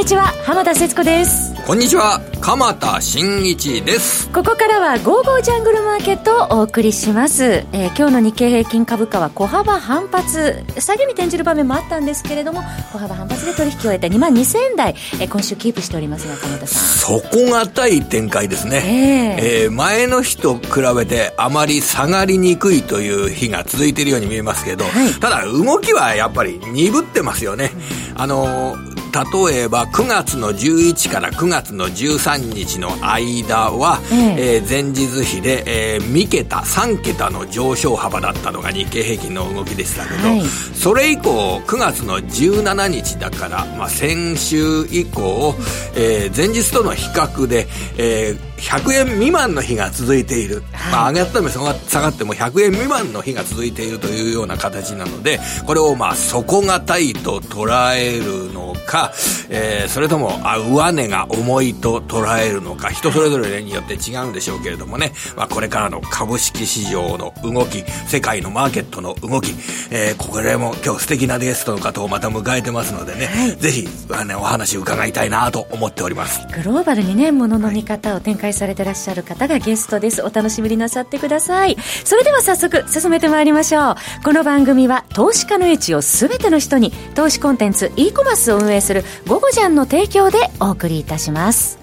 にちは浜田節子です。こんにちは鎌田新一です。ここからは「ゴーゴージャングルマーケット」をお送りします、えー、今日の日経平均株価は小幅反発下げに転じる場面もあったんですけれども小幅反発で取引を終えて2万2000円台、えー、今週キープしておりますが鎌田さん。底堅い展開ですね、えー、えー、前の日と比べてあまり下がりにくいという日が続いているように見えますけど、はい、ただ動きはやっぱり鈍ってますよね、あのー例えば9月の11から9月の13日の間は、ええ。えー、前日比で、えー、3桁3桁の上昇幅だったのが日経平均の動きでしたけど、はい、それ以降9月の17日だから、まあ、先週以降、えー、前日との比較で、えー100円未満の日が続いている、はい、まあ、上がっため下がっても100円未満の日が続いているというような形なのでこれをまあ底堅いと捉えるのか、えー、それともあ上値が重いと捉えるのか人それぞれによって違うんでしょうけれどもね、まあ、これからの株式市場の動き世界のマーケットの動き、えー、これも今日素敵なゲストの方をまた迎えてますのでね、はい、ぜひあのお話伺いたいなと思っております。グローバルにねものの見方を展開されてらっしゃる方がゲストです。お楽しみになさってください。それでは早速進めてまいりましょう。この番組は投資家の位置を全ての人に投資コンテンツ e コマースを運営する「ゴゴジャン」の提供でお送りいたします。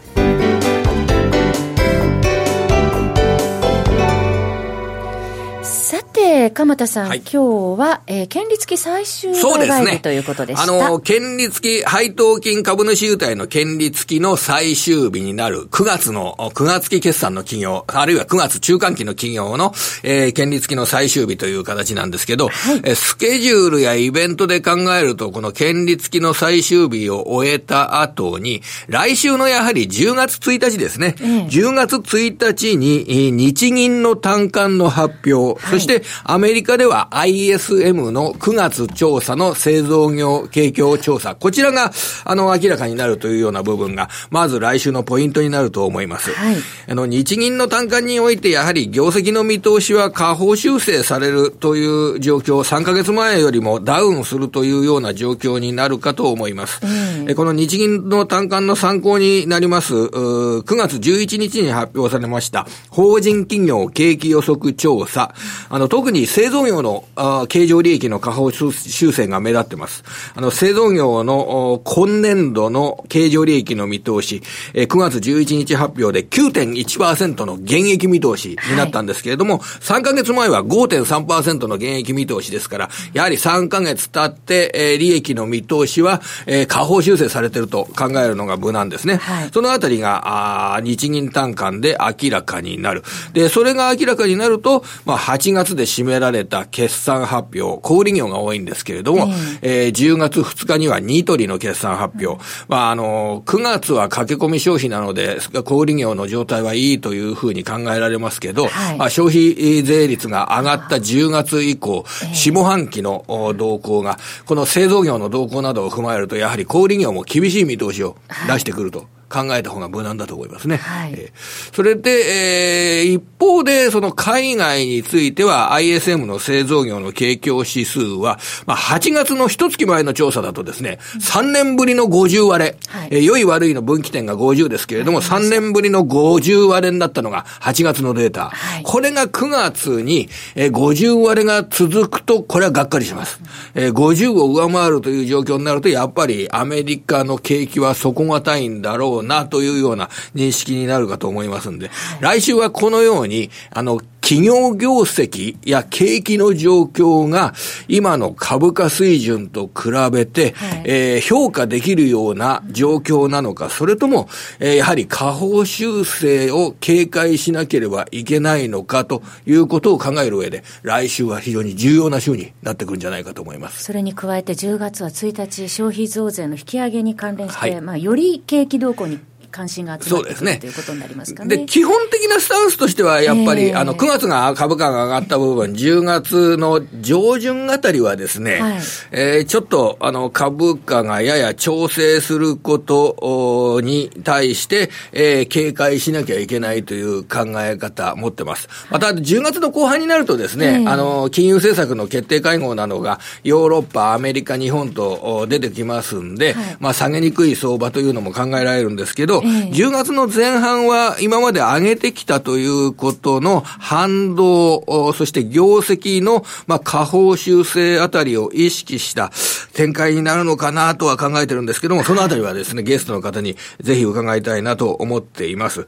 て、鎌田さん、はい、今日は、えー、権利付き最終売買日ということでした。あの、権利付き配当金株主優待の権利付きの最終日になる9月の、9月期決算の企業、あるいは9月中間期の企業の、えー、権利付きの最終日という形なんですけど、はい、えスケジュールやイベントで考えると、この権利付きの最終日を終えた後に、来週のやはり10月1日ですね、うん、10月1日に日銀の単管の発表、はい、そしてアメリカでは ISM の9月調査の製造業景況調査、こちらが、あの、明らかになるというような部分が、まず来週のポイントになると思います。はい、あの、日銀の単価において、やはり業績の見通しは下方修正されるという状況、3ヶ月前よりもダウンするというような状況になるかと思います。うん、この日銀の単価の参考になります、9月11日に発表されました、法人企業景気予測調査。あの、特に製造業の経常利益の下方修正が目立ってます。あの、製造業の今年度の経常利益の見通し、え9月11日発表で9.1%の減益見通しになったんですけれども、はい、3ヶ月前は5.3%の減益見通しですから、やはり3ヶ月経って、えー、利益の見通しは、えー、下方修正されていると考えるのが無難ですね。はい、そのあたりが、あ日銀単価で明らかになる。で、それが明らかになると、まあ、8月で締められた決算発表、小売業が多いんですけれども、えー、えー、10月2日にはニトリの決算発表。まあ、あの、9月は駆け込み消費なので、小売業の状態はいいというふうに考えられますけど、はい、まあ、消費税率が上がった10月以降、下半期の動向が、この製造業の動向などを踏まえると、やはり小売業も厳しい見通しを出してくると。はい考えた方が無難だと思いますね。はい。えー、それで、えー、一方で、その海外については ISM の製造業の景況指数は、まあ、8月の一月前の調査だとですね、3年ぶりの50割れ、はい、えー、良い悪いの分岐点が50ですけれども、3年ぶりの50割れになったのが8月のデータ。はい、これが9月に、えー、50割れが続くと、これはがっかりします。えー、50を上回るという状況になると、やっぱりアメリカの景気は底堅いんだろうなというような認識になるかと思いますんで、来週はこのように、あの、企業業績や景気の状況が今の株価水準と比べて、はい、えー、評価できるような状況なのか、それとも、えー、やはり下方修正を警戒しなければいけないのかということを考える上で、来週は非常に重要な週になってくるんじゃないかと思います。それに加えて10月は1日消費増税の引き上げに関連して、はい、まあ、より景気動向に関心が集まってくる、ね、ということになりますかね。で、基本的なスタンスとしては、やっぱり、えー、あの、9月が株価が上がった部分、10月の上旬あたりはですね、はい、えー、ちょっと、あの、株価がやや調整することに対して、えー、警戒しなきゃいけないという考え方持ってます。また、10月の後半になるとですね、えー、あの、金融政策の決定会合などが、ヨーロッパ、アメリカ、日本と出てきますんで、はい、まあ、下げにくい相場というのも考えられるんですけど、えー、10月の前半は今まで上げてきたということの反動、そして業績の、まあ、下方修正あたりを意識した展開になるのかなとは考えてるんですけども、そのあたりはですね、ゲストの方にぜひ伺いたいなと思っています。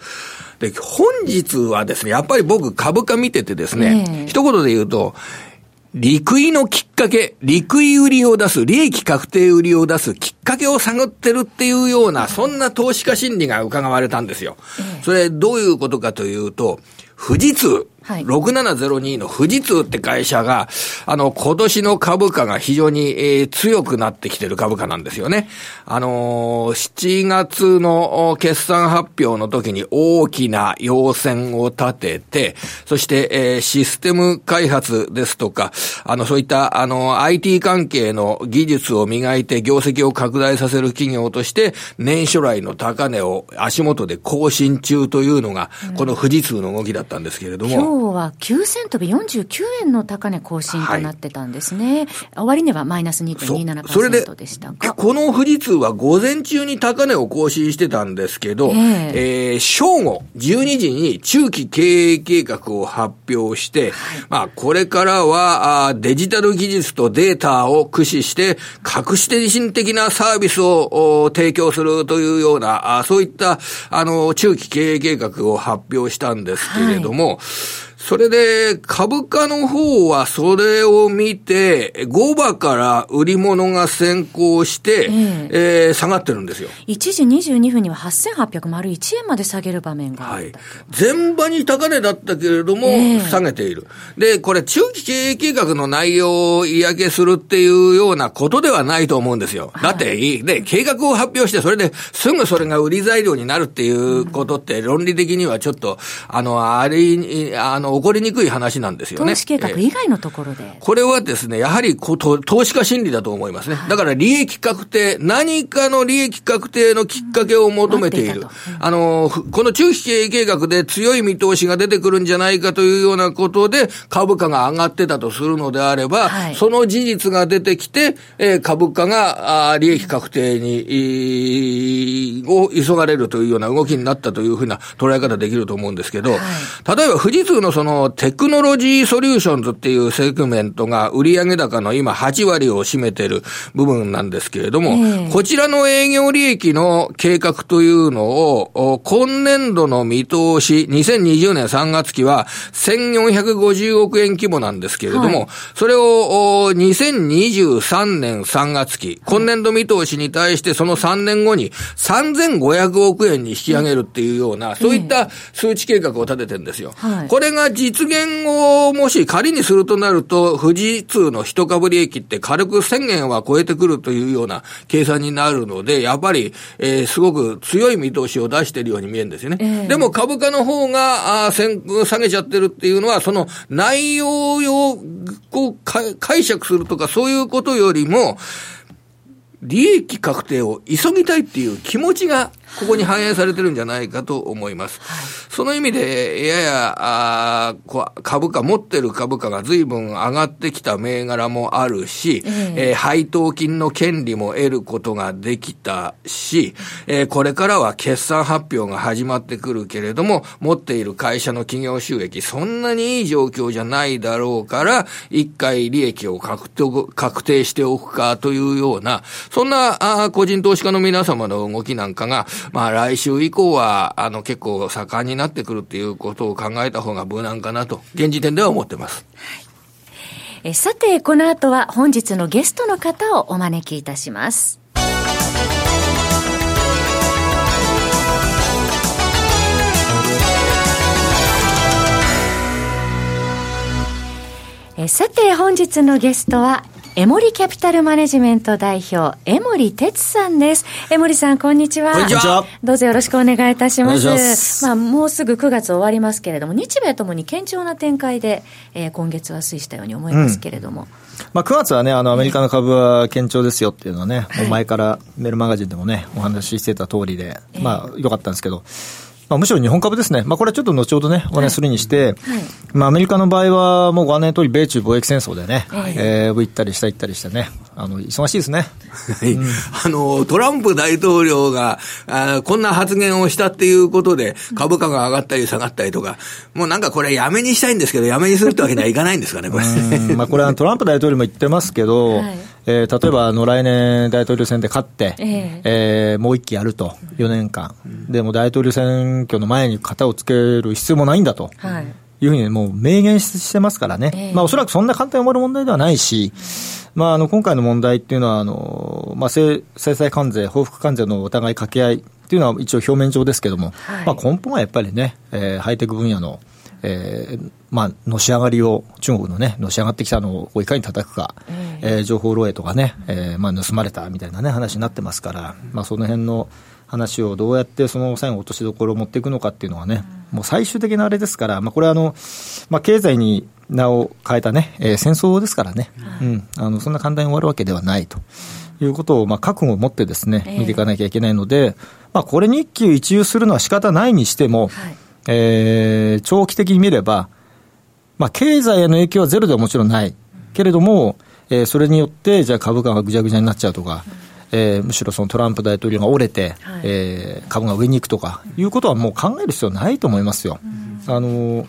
で、本日はですね、やっぱり僕株価見ててですね、えー、一言で言うと、利食いのきっかけ、利食い売りを出す、利益確定売りを出すきっかけを探ってるっていうような、そんな投資家心理が伺われたんですよ。それどういうことかというと、富士通。はい、6702の富士通って会社が、あの、今年の株価が非常に、えー、強くなってきてる株価なんですよね。あのー、7月の決算発表の時に大きな要線を立てて、そして、えー、システム開発ですとか、あの、そういった、あの、IT 関係の技術を磨いて業績を拡大させる企業として、年初来の高値を足元で更新中というのが、この富士通の動きだったんですけれども、今日は9銭飛び49円の高値更新となってたんですね。はい、終値はマイナス2.27%でしたが。この富士通は午前中に高値を更新してたんですけど、えー、えー、正午12時に中期経営計画を発表して、はい、まあ、これからはあデジタル技術とデータを駆使して、革新的なサービスを提供するというような、あそういった、あの、中期経営計画を発表したんですけれども、はいそれで、株価の方はそれを見て、5場から売り物が先行して、えー、えー、下がってるんですよ。1時22分には8801円まで下げる場面がはい。前場に高値だったけれども、下げている。で、これ中期経営計画の内容を嫌気するっていうようなことではないと思うんですよ。だって、で、計画を発表して、それですぐそれが売り材料になるっていうことって、論理的にはちょっと、あの、あれ、あの、起こりにくい話なんですよね。投資計画以外のところで。これはですね、やはりこ投資家心理だと思いますね。だから利益確定、何かの利益確定のきっかけを求めている。あの、この中期経営計画で強い見通しが出てくるんじゃないかというようなことで、株価が上がってたとするのであれば、はい、その事実が出てきて、えー、株価があ利益確定に、を急がれるというような動きになったというふうな捉え方できると思うんですけど、はい、例えば富士通のそのテクノロジーソリューションズっていうセグメントが売上高の今8割を占めてる部分なんですけれども、えー、こちらの営業利益の計画というのを、今年度の見通し、2020年3月期は1450億円規模なんですけれども、はい、それを2023年3月期、今年度見通しに対してその3年後に3500億円に引き上げるっていうような、そういった数値計画を立ててるんですよ。はい、これが実現をもし仮にするとなると、富士通の一株利益って軽く1000円は超えてくるというような計算になるので、やっぱり、えー、すごく強い見通しを出しているように見えるんですよね。えー、でも株価の方が、あ下げちゃってるっていうのは、その内容をこう解釈するとかそういうことよりも、利益確定を急ぎたいっていう気持ちがここに反映されてるんじゃないかと思います。はい、その意味で、やや、あ株価、持ってる株価が随分上がってきた銘柄もあるし、えー、えー、配当金の権利も得ることができたし、えー、これからは決算発表が始まってくるけれども、持っている会社の企業収益、そんなにいい状況じゃないだろうから、一回利益を確定確定しておくかというような、そんなあ個人投資家の皆様の動きなんかが、まあ来週以降は、あの結構盛んになってくるっていうことを考えた方が無難かなと、現時点では思ってます。えさて、この後は本日のゲストの方をお招きいたします。えさて、本日のゲストは、エモリキャピタルマネジメント代表、江森哲さんです。江森さん、こんにちは。こんにちは。どうぞよろしくお願いいたします。ますまあ、もうすぐ9月終わりますけれども、日米ともに堅調な展開で、えー、今月は推移したように思いますけれども。うんまあ、9月はね、あの、アメリカの株は堅調ですよっていうのはね、もう前からメールマガジンでもね、お話ししてた通りで、まあ、よかったんですけど、まあ、むしろ日本株ですね、まあ、これはちょっと後ほどね、お話するにして、はい。はい、まあ、アメリカの場合は、もうご案内の通り、米中貿易戦争でね、はい、えー、行ったり下行ったりしてね、あの、忙しいですね。はい。うん、あの、トランプ大統領が、あこんな発言をしたっていうことで、株価が上がったり下がったりとか、もうなんかこれやめにしたいんですけど、やめにするってわけにはいかないんですかね、これ。まあ、これは トランプ大統領も言ってますけど、はい。えー、例えばあの来年、大統領選で勝って、えー、えー、もう一期やると、4年間、でも大統領選挙の前に型をつける必要もないんだと。はい。いうふうにもう明言してますからね、えー、まあ、おそらくそんな簡単に終わる問題ではないし、まあ、あの今回の問題っていうのはあの、まあ、制裁関税、報復関税のお互い掛け合いっていうのは一応表面上ですけれども、はい、まあ、根本はやっぱりね、えー、ハイテク分野のえー、まあ、のし上がりを、中国のね、のし上がってきたのをいかに叩くか、えー、えー、情報漏洩とかね、えー、まあ、盗まれたみたいなね、話になってますから、まあ、その辺の話をどうやってその最後落としどころを持っていくのかっていうのはね、もう最終的なあれですから、まあ、これはあの、まあ、経済に名を変えたね、えー、戦争ですからね、うん、あの、そんな簡単に終わるわけではないと。いうことを、まあ、覚悟を持ってですね、見ていかなきゃいけないので、まあ、これに一喜一憂するのは仕方ないにしても、はい。えー、長期的に見れば、まあ、経済への影響はゼロではもちろんない。けれども、えー、それによって、じゃあ株価がぐちゃぐちゃになっちゃうとか、えー、むしろそのトランプ大統領が折れて、はい、えー、株が上に行くとかいうことはもう考える必要ないと思いますよ。あの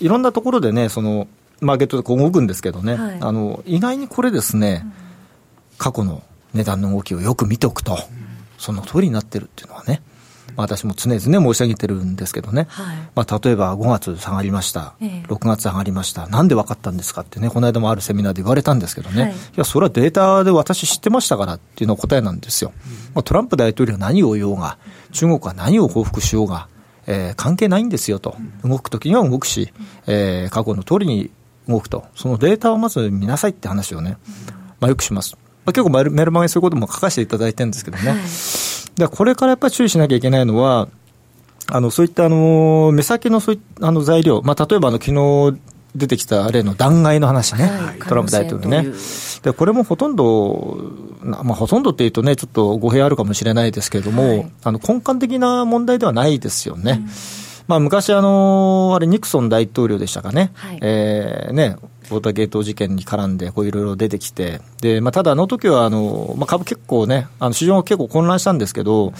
いろんなところでね、そのマーケットでこう動くんですけどね、はい、あの意外にこれですね、過去の値段の動きをよく見ておくと、その通りになってるっていうのはね、私も常々申し上げてるんですけどね、はい、まあ、例えば5月下がりました、えー、6月下がりました、なんで分かったんですかってね、この間もあるセミナーで言われたんですけどね、はい、いや、それはデータで私知ってましたからっていうのが答えなんですよ。まあ、トランプ大統領は何を言おうが、中国は何を報復しようが、えー、関係ないんですよと、動くときには動くし、えー、過去の通りに動くと、そのデータをまず見なさいって話をね、まあ、よくします。まあ、結構メルマガにそういうことも書かせていただいてるんですけどね。はいでこれからやっぱり注意しなきゃいけないのは、あのそういったあの目先のそういあの材料、まあ、例えばあの昨日出てきた例の弾劾の話ね、はい、トランプ大統領ね。で、これもほとんど、まあ、ほとんどっていうとね、ちょっと語弊あるかもしれないですけれども、はい、あの根幹的な問題ではないですよね。うん、まあ、昔あの、あれ、ニクソン大統領でしたかね、はい、えー、ね、ウォーターゲート事件に絡んで、こういろいろ出てきて、で、まあ、ただあの時は、あの、まあ、株結構ね、あの、市場が結構混乱したんですけど、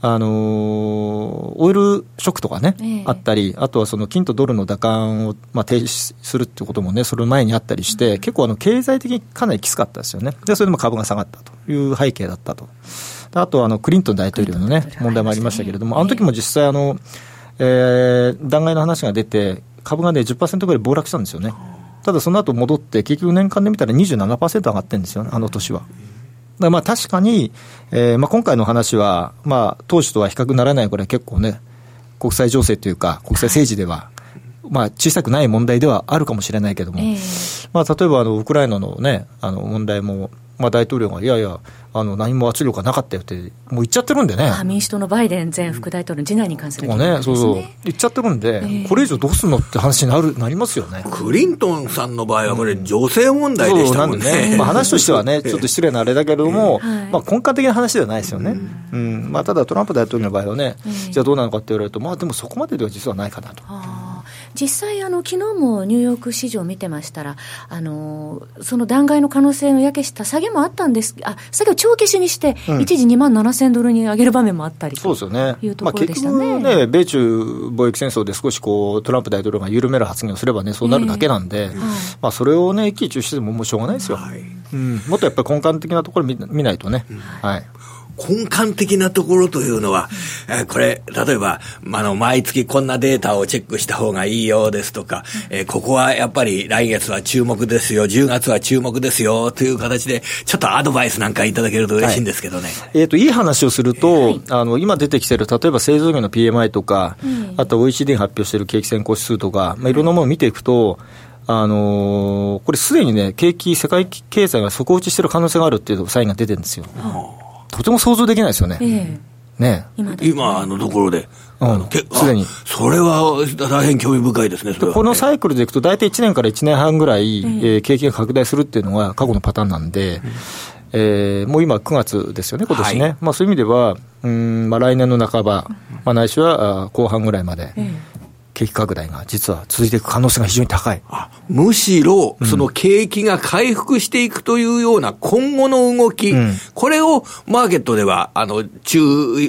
あの、オイルショックとかね、えー、あったり、あとはその金とドルの打感を、まあ、停止するってこともね、その前にあったりして、うん、結構あの、経済的にかなりきつかったですよね。で、それでも株が下がったという背景だったと。あとはあの、クリントン大統領のね、問題もありましたけれども、あの時も実際あの、えー、弾劾の話が出て、株がね、10%ぐらい暴落したんですよね。ただその後戻って、結局年間で見たら27%上がってるんですよね、あの年は。だまあ確かに、えー、まあ今回の話は、まあ当時とは比較ならないぐらい結構ね、国際情勢というか、国際政治では、まあ小さくない問題ではあるかもしれないけども、まあ例えばあのウクライナのね、あの問題も、まあ、大統領が、いやいや、あの何も圧力がなかったよって、もう言っちゃってるんでね。民主党のバイデン前副大統領の次男に関する、ね、ね、そうそう、言っちゃってるんで、えー、これ以上どうすんのって話になるなりますよね。クリントンさんの場合は、これ、女性問題でしたもんね。ね。まあ、話としてはね、ちょっと失礼なあれだけれども、えー、まあ、根幹的な話ではないですよね。うん、まあ、ただ、トランプ大統領の場合はね、えー、じゃあどうなのかって言われると、まあ、でもそこまででは実はないかなと。実際あの昨日もニューヨーク市場見てましたらあのその弾劾の可能性のやけした下げもあったんですあ下げを帳消しにして、うん、一時2万7000ドルに上げる場面もあったりそうですよねいうところでしたね,、まあ、ね米中貿易戦争で少しこうトランプ大統領が緩める発言をすればねそうなるだけなんで、えーまあ、それをね一喜一憂してももうしょうがないですよ、はい。うん、もっとやっぱり根幹的なところ見見ないとね、うん、はい根幹的なところというのは、えー、これ、例えば、あの、毎月こんなデータをチェックした方がいいようですとか、えー、ここはやっぱり来月は注目ですよ、10月は注目ですよ、という形で、ちょっとアドバイスなんかいただけると嬉しいんですけどね。はい、えっ、ー、と、いい話をすると、はい、あの、今出てきてる、例えば製造業の PMI とか、うん、あと OECD 発表している景気先行指数とか、まあ、いろんなものを見ていくと、あのー、これすでにね、景気、世界経済が底打ちしてる可能性があるっていうサインが出てるんですよ。とても想像できないですよね。えー、ね。今のところで。すでに。それは大変興味深いですね、このサイクルでいくと、大体1年から1年半ぐらい、えー、景気が拡大するっていうのが過去のパターンなんで、うん。えー、もう今、9月ですよね、今年ね、はい、まあ、そういう意味では、うんまあ、来年の半ば、まあ、ないしは後半ぐらいまで、景気拡大が実は続いていく可能性が非常に高い。むしろ、その景気が回復していくというような今後の動き、うん、これをマーケットでは、あの、注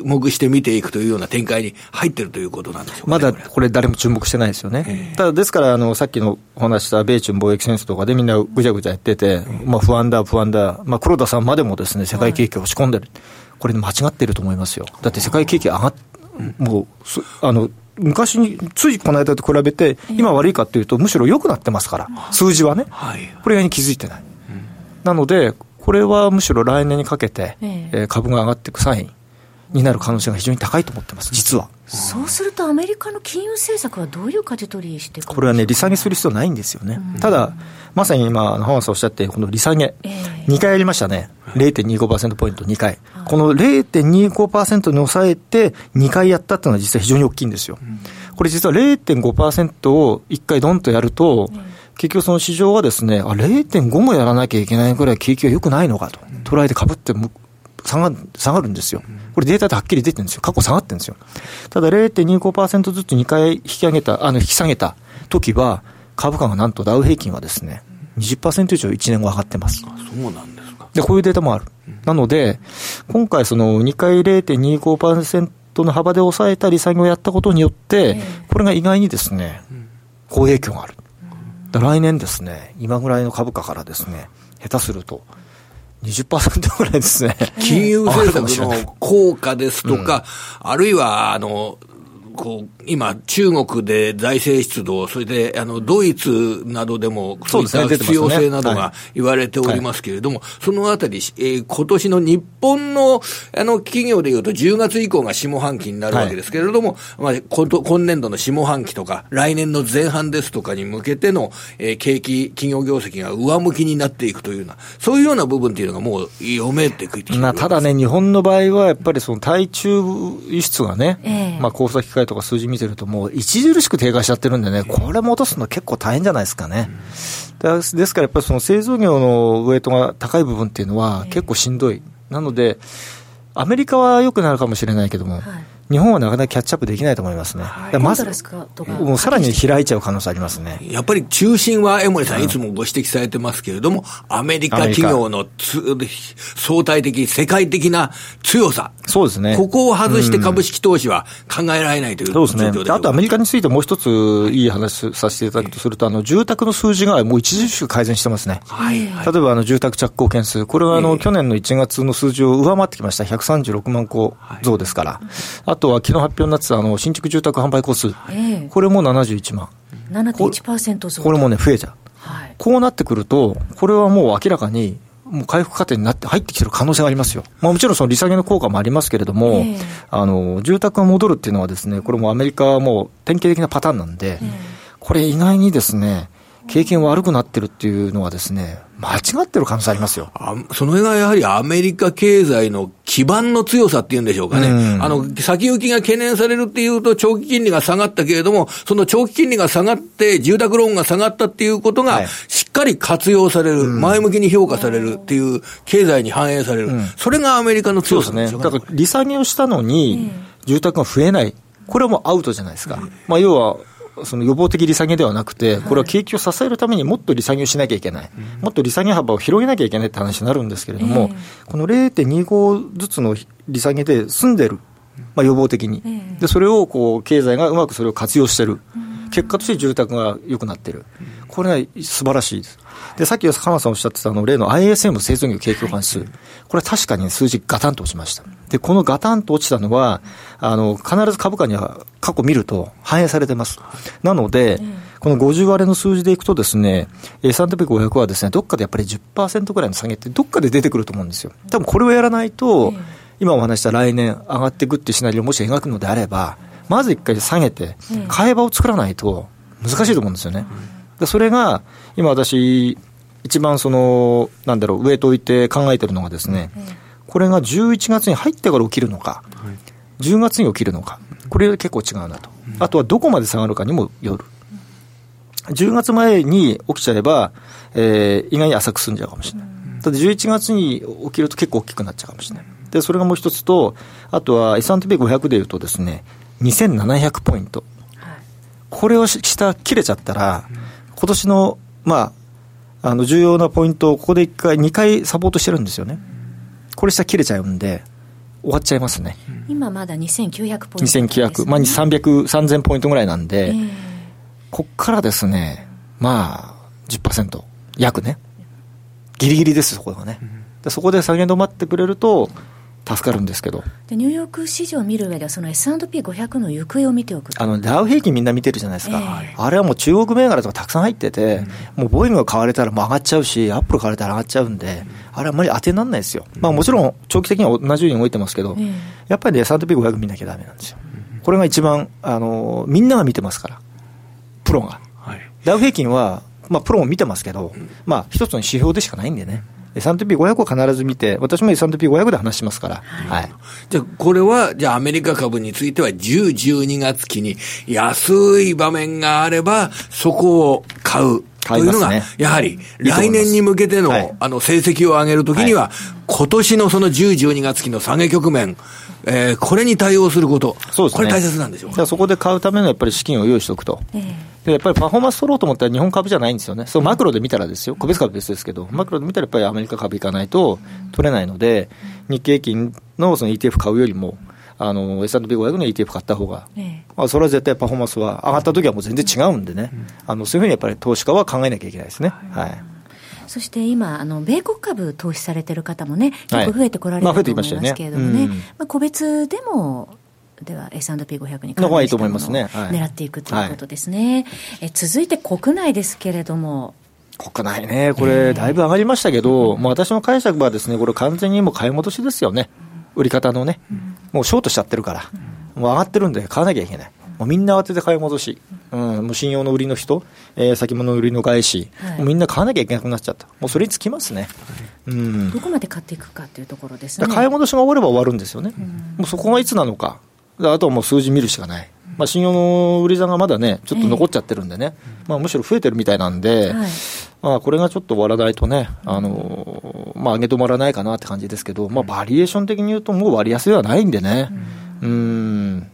目して見ていくというような展開に入ってるということなんでしょうか、ね、まだこれ誰も注目してないですよね。ただ、ですから、あの、さっきのお話した米中貿易戦争とかでみんなぐちゃぐちゃやってて、まあ不安だ、不安だ、まあ黒田さんまでもですね、世界景気を押し込んでる。これ間違ってると思いますよ。だって世界景気上がっ、もう、あの、昔に、ついこの間と比べて、今悪いかっていうと、むしろ良くなってますから、数字はね、これに気づいてない。なので、これはむしろ来年にかけて、え株が上がっていくサインになる可能性が非常に高いと思ってます、実は。そうすると、アメリカの金融政策はどういう舵取りしてこれはね、利下げする必要ないんですよね。ただ、まさに今、浜田さんおっしゃって、この利下げ、えー、2回やりましたね。0.25%ポイント2回。この0.25%に抑えて2回やったっていうのは実は非常に大きいんですよ。これ実は0.5%を1回ドンとやると、結局その市場はですね、あ、0.5もやらなきゃいけないぐらい景気が良くないのかと。捉えてかぶって下が下がるんですよ。これデータではっきり出てるんですよ。過去下がってるんですよ。ただ0.25%ずつ2回引き上げた、あの、引き下げた時は、株価がなんとダウ平均はですね、20%以上1年後上がってます。そうなんですか。で、こういうデータもある。うん、なので、今回その2回0.25%の幅で抑えた利下げをやったことによって、これが意外にですね、好影響がある。来年ですね、今ぐらいの株価からですね、下手すると、20%ぐらいですね。金融政策の効果ですとか、うん、あるいは、あの、こう、今、中国で財政出動、それで、あの、ドイツなどでも、そういった必要性などが言われておりますけれども、そのあたり、えー、今年の日本の、あの、企業でいうと、10月以降が下半期になるわけですけれども、まあ、今年度の下半期とか、来年の前半ですとかに向けての、えー、景気、企業業績が上向きになっていくというような、そういうような部分っていうのがもう読めてくる。まあ、ただね、日本の場合は、やっぱりその対中輸出がね、えー、まあ、交差機会とか数字見てると、もう著しく低下しちゃってるんでね、これ戻すの結構大変じゃないですかね。ですからやっぱりその製造業のウエイトが高い部分っていうのは結構しんどい。なので、アメリカは良くなるかもしれないけども、はい日本はなかなかキャッチアップできないと思いますね。はい、まず、もうさらに開いちゃう可能性ありますね。やっぱり中心は江森さんいつもご指摘されてますけれども、アメリカ企業の相対的、世界的な強さ。そうですね。ここを外して株式投資は考えられないというそうですね。あとアメリカについてもう一ついい話させていただくとすると、あの、住宅の数字がもう著しく改善してますね。はい、はい、例えばあの、住宅着工件数。これはあの、去年の1月の数字を上回ってきました。136万戸増ですから。あとは昨日発表になってたあの新築住宅販売戸数、えー、これも71万。7.1%増これもね、増えちゃう。はい、こうなってくると、これはもう明らかに、もう回復過程になって入ってきてる可能性がありますよ。まあもちろんその利下げの効果もありますけれども、えー、あの、住宅が戻るっていうのはですね、これもアメリカはもう典型的なパターンなんで、えー、これ意外にですね、経験悪くなってるっていうのはですね、間違ってる可能性ありますよ。あその辺がやはりアメリカ経済の基盤の強さっていうんでしょうかね。うん、あの、先行きが懸念されるっていうと、長期金利が下がったけれども、その長期金利が下がって、住宅ローンが下がったっていうことが、しっかり活用される、はい、前向きに評価されるっていう、経済に反映される。うん、それがアメリカの強さですね。だから、利下げをしたのに、住宅が増えない。これはもうアウトじゃないですか。まあ、要は、その予防的利下げではなくて、これは景気を支えるためにもっと利下げをしなきゃいけない、もっと利下げ幅を広げなきゃいけないって話になるんですけれども、この0.25ずつの利下げで済んでる、まあ、予防的に、でそれをこう経済がうまくそれを活用してる、結果として住宅が良くなってる、これは素晴らしいです。で、さっき浜田さんおっしゃってたあの例の ISM 製造業景況感指数、これは確かに数字ガタンと落ちました。で、このガタンと落ちたのは、あの、必ず株価には過去見ると反映されてます。なので、この50割れの数字でいくとですね、S&P500 はですね、どっかでやっぱり10%ぐらいの下げってどっかで出てくると思うんですよ。多分これをやらないと、今お話した来年上がっていくっていうシナリオをもし描くのであれば、まず一回下げて、買い場を作らないと難しいと思うんですよね。でそれが、今私、一番その、なんだろう、ウェイト置いて考えてるのがですね、これが11月に入ってから起きるのか、10月に起きるのか、これ結構違うなと。あとはどこまで下がるかにもよる。10月前に起きちゃえば、えー、意外に浅く済んじゃうかもしれない。ただ11月に起きると結構大きくなっちゃうかもしれない。で、それがもう一つと、あとは S&P500 でいうとですね、2700ポイント。これを下切れちゃったら、今年の、まあ、あの、重要なポイントをここで1回、2回サポートしてるんですよね。これ下切れちゃうんで、終わっちゃいますね。今まだ2900ポイント、ね、2900、まあ300、3000ポイントぐらいなんで、えー、こっからですね、まあ10%、約ね、ギリギリです、そこがね。でそこで下げ止まってくれると、助かるんですけど。でニューヨーク市場を見る上では、その S&P500 の行方を見ておく。あのダウ平均みんな見てるじゃないですか、えー、あれはもう中国銘柄とかたくさん入ってて、うん、もうボーイングが買われたらもう上がっちゃうし、アップル買われたら上がっちゃうんで、うん、あれはあんまり当てにならないですよ、まあ、もちろん長期的には同じように動いてますけど、えー、やっぱり、ね、S&P500 見なきゃだめなんですよ、これが一番あの、みんなが見てますから、プロが。はい、ダウ平均はまあ、プロも見てますけど、まあ、一つの指標でしかないんでね。S&P500 を必ず見て、私も S&P500 で話しますから。はい。じゃあ、これは、じゃあアメリカ株については10、12月期に安い場面があれば、そこを買う。というのが、やはり、来年に向けての、あの、成績を上げるときには、今年のその10、12月期の下げ局面、えー、これに対応すること、そうですね、これ大切なんでしょう。じゃあそこで買うためのやっぱり資金を用意しておくと。えーでやっぱりパフォーマンス取ろうと思ったら日本株じゃないんですよね、そうマクロで見たらですよ、個別株別ですけど、マクロで見たらやっぱりアメリカ株いかないと取れないので、日経平均のその ETF 買うよりも、あの S&P500 の ETF 買った方が、えまあ、それは絶対パフォーマンスは上がった時はもう全然違うんでね、あのそういうふうにやっぱり投資家は考えなきゃいけないですね。はいそして今、あの米国株投資されてる方もね、結構増えてこられると思いますけれどもね、まあ、個別でもでは S&P500 に関連したものを狙っていくということですね。え続いて国内ですけれども。国内ね、これ、だいぶ上がりましたけど、もう私の解釈はですね、これ完全にもう買い戻しですよね。売り方のね。もうショートしちゃってるから。もう上がってるんで買わなきゃいけない。もうみんな慌てて買い戻し。うん、もう信用の売りの人、えー、先物売りの返し、はい、もうみんな買わなきゃいけなくなっちゃった。もうそれにつきますね。うん。どこまで買っていくかというところですね。買い戻しが終われば終わるんですよね。うん、もうそこがいつなのか。あとはもう数字見るしかない。まあ、信用の売り算がまだね、ちょっと残っちゃってるんでね、えー、まあ、むしろ増えてるみたいなんで、はい、まあ、これがちょっと終わらないとね、あのまあ、上げ止まらないかなって感じですけど、まあ、バリエーション的に言うと、もう割安ではないんでね。うん、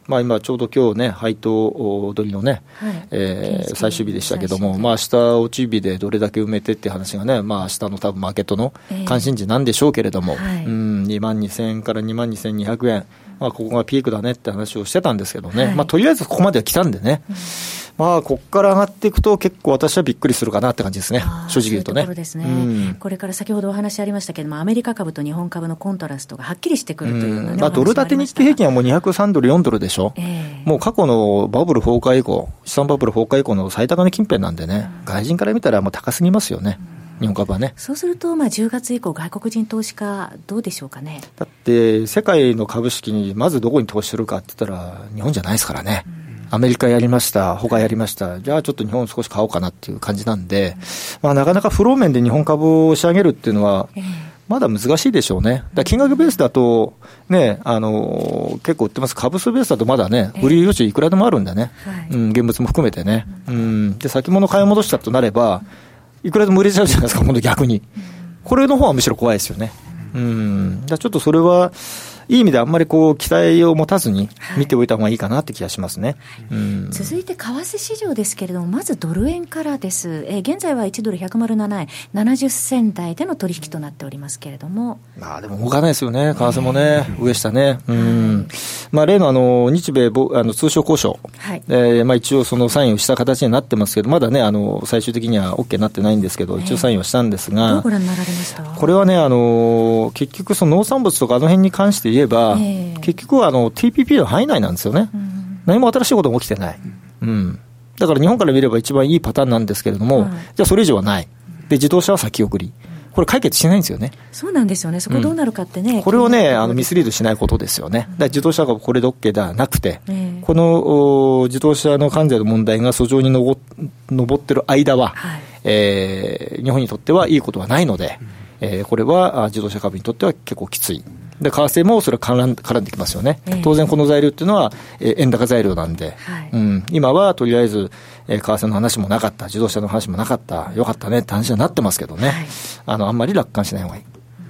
まあ、今ちょうど今日ね、配当取りのね、はい、えー、最終日でしたけども、まあ明日落ち日でどれだけ埋めてって話がね、まあ明日の多分マーケットの関心事なんでしょうけれども、えーはい、うん、2万2000円から2万2200円。まあ、ここがピークだねって話をしてたんですけどね、はい、まあ、とりあえずここまでは来たんでね、うん、まあ、ここから上がっていくと、結構私はびっくりするかなって感じですね、正直言うとね。ううとねうん、これから先ほどお話ありましたけれども、アメリカ株と日本株のコントラストがはっきりしてくるという、ね、まあ、ドル建て日経平均はもう203ドル、4ドルでしょ、えー、もう過去のバブル崩壊以降、資産バブル崩壊以降の最高値近辺なんでね、うん、外人から見たらもう高すぎますよね。うん日本株はね。そうすると、まあ、10月以降、外国人投資家、どうでしょうかね。だって、世界の株式にまずどこに投資するかって言ったら、日本じゃないですからね。アメリカやりました、他やりました、じゃあちょっと日本少し買おうかなっていう感じなんで、まあ、なかなかフロー面で日本株を仕上げるっていうのは、まだ難しいでしょうね。だ金額ベースだと、ね、あの、結構売ってます。株数ベースだとまだね、売り余地いくらでもあるんでね。うん、現物も含めてね。うん。で、先物買い戻したとなれば、いくらでも売れちゃうじゃないですか、今度逆に。これの方はむしろ怖いですよね。うん。ちょっとそれは、いい意味であんまりこう期待を持たずに見ておいた方がいいかなって気がしますね、はい。うん、続いて為替市場ですけれども、まずドル円からです、えー、現在は1ドル107円70銭台での取引となっておりますけれども、まあ、でも動かないですよね、為替もね、上下ね、うん。まあ、例のあの日米あの通商交渉、はい。えーまあ、一応、そのサインをした形になってますけど、まだね、あの最終的には OK になってないんですけど、一応サインをしたんですが、どうご覧になられました？これはね、あの結局、その農産物とかあの辺に関して言えば、えー、結局はあの TPP の範囲内なんですよね、うん、何も新しいことも起きてない、うん、だから日本から見れば一番いいパターンなんですけれども、はい、じゃあそれ以上はない、で自動車は先送り、これ解決しないんですよね。そうなんですよね。そこどうなるかってね。うん、これをね、あの、ミスリードしないことですよね。だ自動車がこれで OK ではなくて、えー、この自動車の関税の問題が訴状に上上ってる間は、はい、えー、日本にとってはいいことはないので、うん、えー、これは自動車株にとっては結構きつい。で、為替もそれは絡んできますよね、えー、当然この材料っていうのは、えー、円高材料なんで、はい、うん、今はとりあえず、えー、為替の話もなかった、自動車の話もなかった、よかったね。って話になってますけどね、はい、あのあんまり楽観しない方がいい。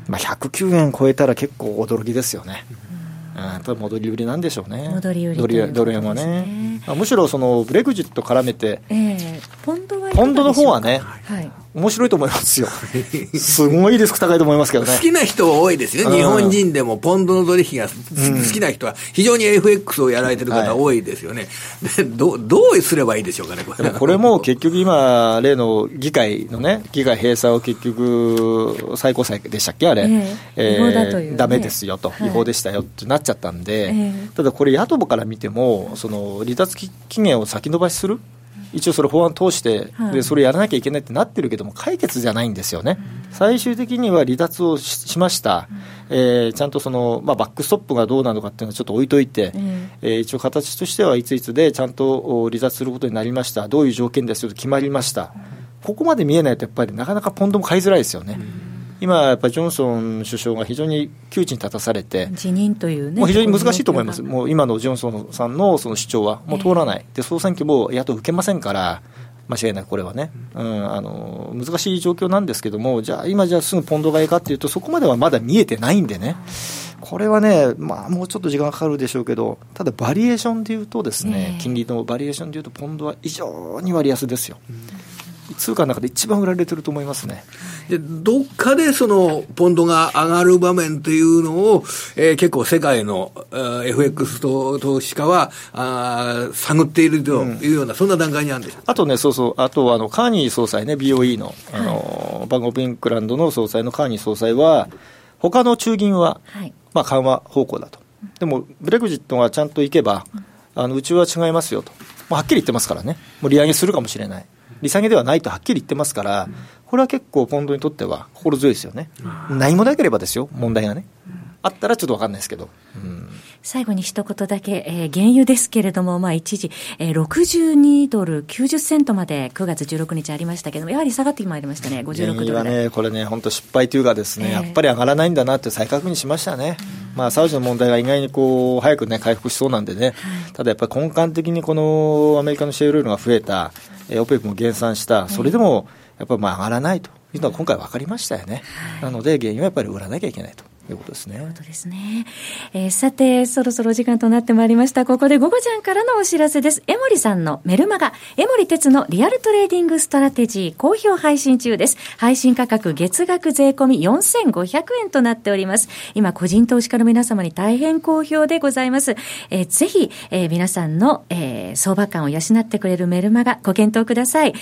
まあ、109円超えたら結構驚きですよね。うん、やっぱり戻り売りなんでしょうね。戻り売り、ドル円はね。むしろそのブレグジット絡めて、えー、ポンドはポンドの方はね、はい、面白いと思いますよ。すごいリスク高いと思いますけどね。好きな人多いですよ。日本人でもポンドの取引が好きな人は、非常に FX をやられてる方多いですよね。でどどうすればいいでしょうかね、これ。これも結局今、例の議会のね、議会閉鎖を結局、最高裁でしたっけ、あれ。えー、えダメですよと、違法でしたよってなっちゃったんで、ただこれ野党から見ても、その離脱期限を先延ばしする。一応それ法案通して、でそれやらなきゃいけないってなってるけども、解決じゃないんですよね、最終的には離脱をしました、えー、ちゃんとその、まあ、バックストップがどうなのかっていうのはちょっと置いといて、えー、一応形としてはいついつでちゃんと離脱することになりました、どういう条件ですよと決まりました、ここまで見えないと、やっぱりなかなかポンドも買いづらいですよね。今、やっぱりジョンソン首相が非常に窮地に立たされて、辞任というね、もう非常に難しいと思います、もう今のジョンソンさんのその主張はもう通らない、で総選挙も野党受けませんから、間違いなくこれはね、うん、あの難しい状況なんですけども、じゃあ、今、じゃあすぐポンド買いかっていうと、そこまではまだ見えてないんでね。これはね、まあ、もうちょっと時間かかるでしょうけど、ただ、バリエーションでいうとですね、金利のバリエーションでいうと、ポンドは非常に割安ですよ。通貨の中で一番売られてると思いますね。で、どっかでその、ポンドが上がる場面というのを、えー、結構世界の、FX と投資家は、あ探っているというような、うん、そんな段階にあるんでしょあとね、そうそう、あとはあの、カーニー総裁ね、BOE の、あの、はい、バンコブインクランドの総裁のカーニー総裁は、他の中銀は、はい、まあ緩和方向だと。でも、ブレグジットがちゃんといけば、あのうちは違いますよと、まあ、はっきり言ってますからね、もう利上げするかもしれない。利下げではないとはっきり言ってますから、これは結構、ポンドにとっては心強いですよね、何もなければですよ、問題がね。あったらちょっと分かんないですけど。うん最後に一言だけ、えー、原油ですけれども、まあ、一時、えー、62ドル90セントまで9月16日ありましたけども、やはり下がってまいりましたね、56ドル原油はね、これね、本当失敗というかですね、えー、やっぱり上がらないんだなって再確認しましたね。うん、まあ、サウジの問題が意外にこう、早くね、回復しそうなんでね、はい、ただやっぱり根幹的にこのアメリカのシェールオイルが増えた、えー、 OPEC も減産した、それでもやっぱりまあ上がらないというのは今回分かりましたよね。はい、なので、原油はやっぱり売らなきゃいけないと。いうことですね。ということですね。えー、さて、そろそろ時間となってまいりました。ここで午後ちゃんからのお知らせです。江守さんのメルマガ、江守哲のリアルトレーディングストラテジー、好評配信中です。配信価格月額税込み4500円となっております。今、個人投資家の皆様に大変好評でございます。えー、ぜひ、えー、皆さんの、えー、相場感を養ってくれるメルマガ、ご検討ください。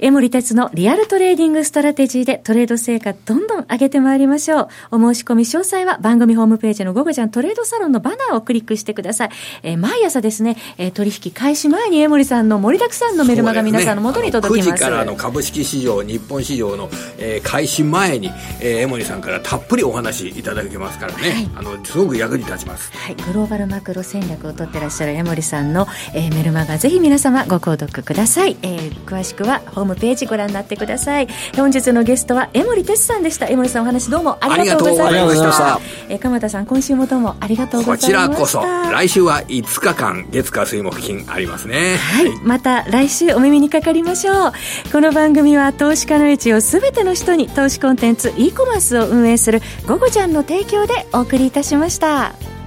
江森哲のリアルトレーディングストラテジーでトレード成果どんどん上げてまいりましょう。お申し込み詳細は番組ホームページの午後じゃんトレードサロンのバナーをクリックしてください。えー、毎朝ですね、えー、取引開始前に江森さんの盛りだくさんのメルマガ皆さんのもとに届きます。すね、9時からの株式市場、日本市場の、えー、開始前に、えー、江森さんからたっぷりお話いただけますからね、はい、あの、すごく役に立ちます。はい、グローバルマクロ戦略を取ってらっしゃる江森さんの、えー、メルマガぜひ皆様ご購読ください。えー、詳しくはホームページご覧になってください。本日のゲストは江森哲さんでした。江森さんお話どうもありがとうございました。え鎌田さん今週もどうもありがとうございました。こちらこそ来週は5日間月火水木金ありますね。はい、はい、また来週お耳にかかりましょう。この番組は投資家の位置をすべての人に投資コンテンツ e コマースを運営する「ゴゴちゃん」の提供でお送りいたしました。